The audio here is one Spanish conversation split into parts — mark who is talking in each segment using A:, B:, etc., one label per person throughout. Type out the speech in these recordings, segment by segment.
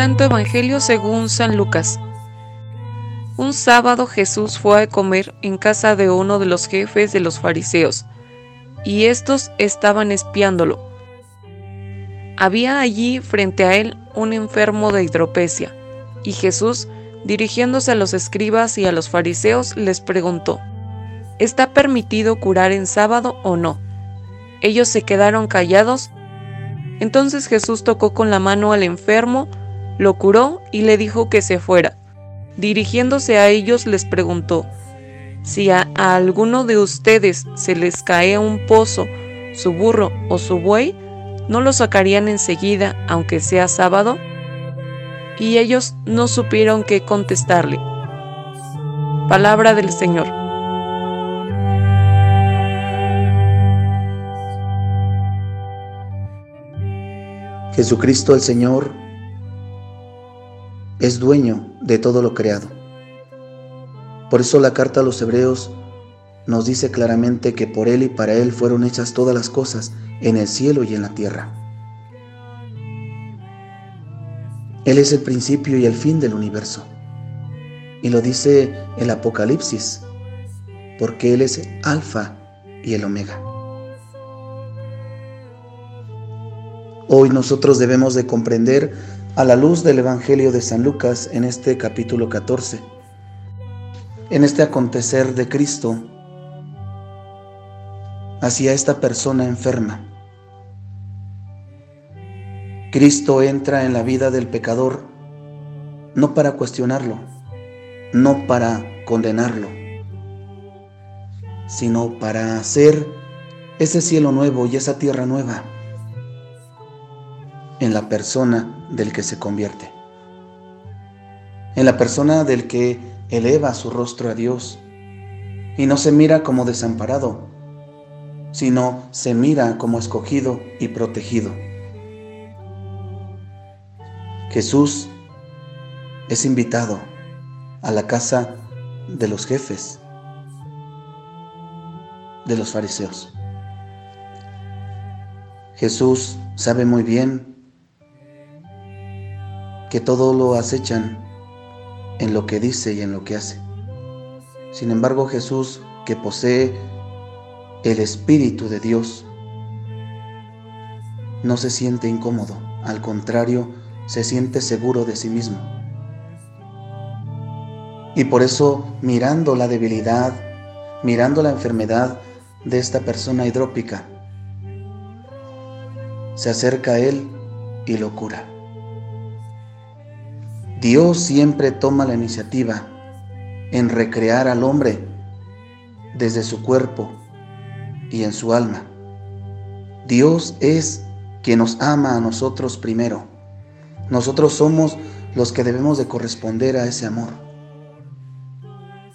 A: Santo Evangelio según San Lucas. Un sábado Jesús fue a comer en casa de uno de los jefes de los fariseos, y estos estaban espiándolo. Había allí frente a él un enfermo de hidropesia, y Jesús, dirigiéndose a los escribas y a los fariseos, les preguntó, ¿Está permitido curar en sábado o no? Ellos se quedaron callados entonces Jesús tocó con la mano al enfermo, lo curó y le dijo que se fuera. Dirigiéndose a ellos les preguntó, si a, alguno de ustedes se les cae un pozo, su burro o su buey, ¿no lo sacarían enseguida aunque sea sábado? Y ellos no supieron qué contestarle. Palabra del Señor.
B: Jesucristo el Señor es dueño de todo lo creado. Por eso la carta a los hebreos nos dice claramente que por Él y para Él fueron hechas todas las cosas en el cielo y en la tierra. Él es el principio y el fin del universo. Y lo dice el Apocalipsis, porque Él es alfa y el omega. Hoy nosotros debemos de comprender a la luz del Evangelio de San Lucas en este capítulo 14, en este acontecer de Cristo hacia esta persona enferma. Cristo entra en la vida del pecador no para cuestionarlo, no para condenarlo, sino para hacer ese cielo nuevo y esa tierra nueva en la persona del que se convierte, en la persona del que eleva su rostro a Dios y no se mira como desamparado, sino se mira como escogido y protegido. Jesús es invitado a la casa de los jefes, de los fariseos. Jesús sabe muy bien que todo lo acechan en lo que dice y en lo que hace. Sin embargo, Jesús, que posee el Espíritu de Dios, no se siente incómodo, al contrario, se siente seguro de sí mismo. Y por eso, mirando la debilidad, mirando la enfermedad de esta persona hidrópica, se acerca a él y lo cura. Dios siempre toma la iniciativa en recrear al hombre desde su cuerpo y en su alma. Dios es quien nos ama a nosotros primero. Nosotros somos los que debemos de corresponder a ese amor.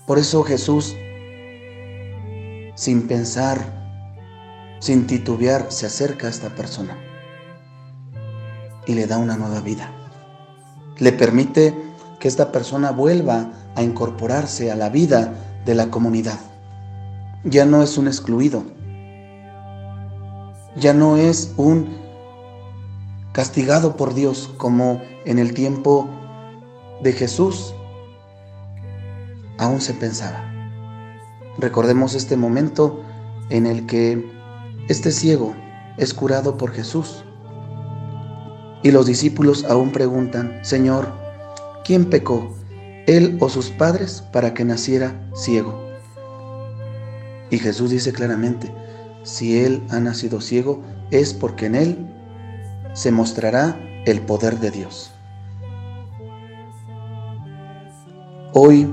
B: Por eso Jesús, sin pensar, sin titubear, se acerca a esta persona y le da una nueva vida le permite que esta persona vuelva a incorporarse a la vida de la comunidad. Ya no es un excluido, ya no es un castigado por Dios como en el tiempo de Jesús aún se pensaba. Recordemos este momento en el que este ciego es curado por Jesús y los discípulos aún preguntan, Señor, ¿quién pecó, él o sus padres, para que naciera ciego? Y Jesús dice claramente, si él ha nacido ciego, es porque en él se mostrará el poder de Dios. Hoy,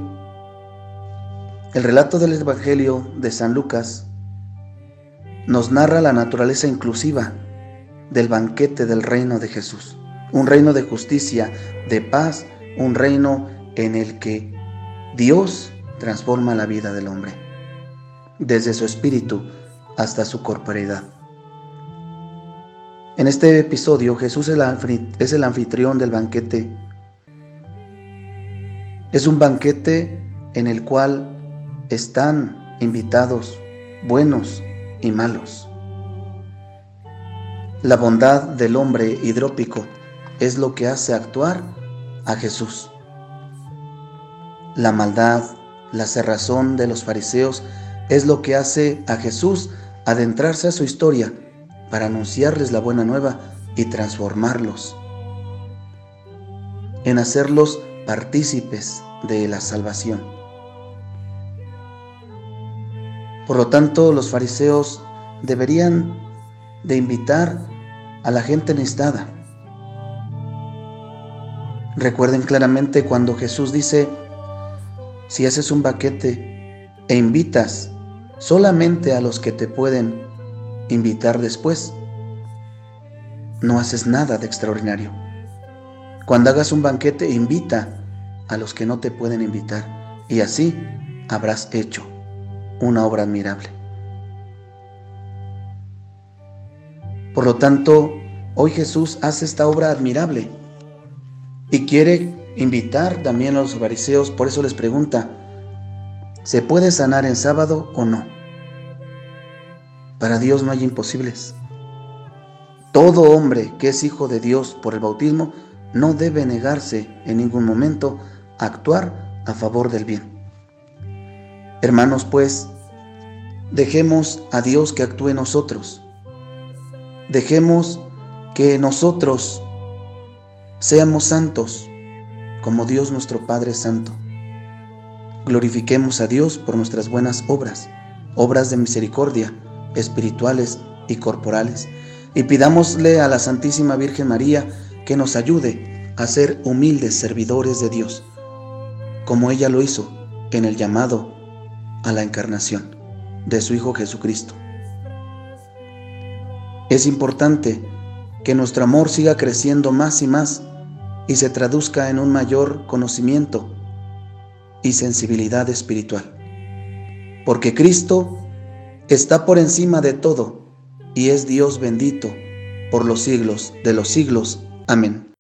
B: el relato del Evangelio de San Lucas nos narra la naturaleza inclusiva del banquete del reino de Jesús. Un reino de justicia, de paz, un reino en el que Dios transforma la vida del hombre, desde su espíritu hasta su corporeidad. En este episodio Jesús es el anfitrión del banquete. Es un banquete en el cual están invitados buenos y malos. La bondad del hombre hidrópico es lo que hace actuar a Jesús. La maldad, la cerrazón de los fariseos es lo que hace a Jesús adentrarse a su historia para anunciarles la buena nueva y transformarlos, en hacerlos partícipes de la salvación. Por lo tanto, los fariseos deberían de invitar a la gente necesitada. Recuerden claramente cuando Jesús dice, si haces un baquete e invitas solamente a los que te pueden invitar después, no haces nada de extraordinario. Cuando hagas un banquete, invita a los que no te pueden invitar y así habrás hecho una obra admirable. Por lo tanto, hoy Jesús hace esta obra admirable y quiere invitar también a los fariseos, por eso les pregunta, ¿se puede sanar en sábado o no? Para Dios no hay imposibles. Todo hombre que es hijo de Dios por el bautismo no debe negarse en ningún momento a actuar a favor del bien. Hermanos, pues, dejemos a Dios que actúe en nosotros. Dejemos que nosotros seamos santos como Dios nuestro Padre Santo. Glorifiquemos a Dios por nuestras buenas obras, obras de misericordia, espirituales y corporales, y pidámosle a la Santísima Virgen María que nos ayude a ser humildes servidores de Dios, como ella lo hizo en el llamado a la encarnación de su Hijo Jesucristo. Es importante que nuestro amor siga creciendo más y más y se traduzca en un mayor conocimiento y sensibilidad espiritual. Porque Cristo está por encima de todo y es Dios bendito por los siglos de los siglos. Amén.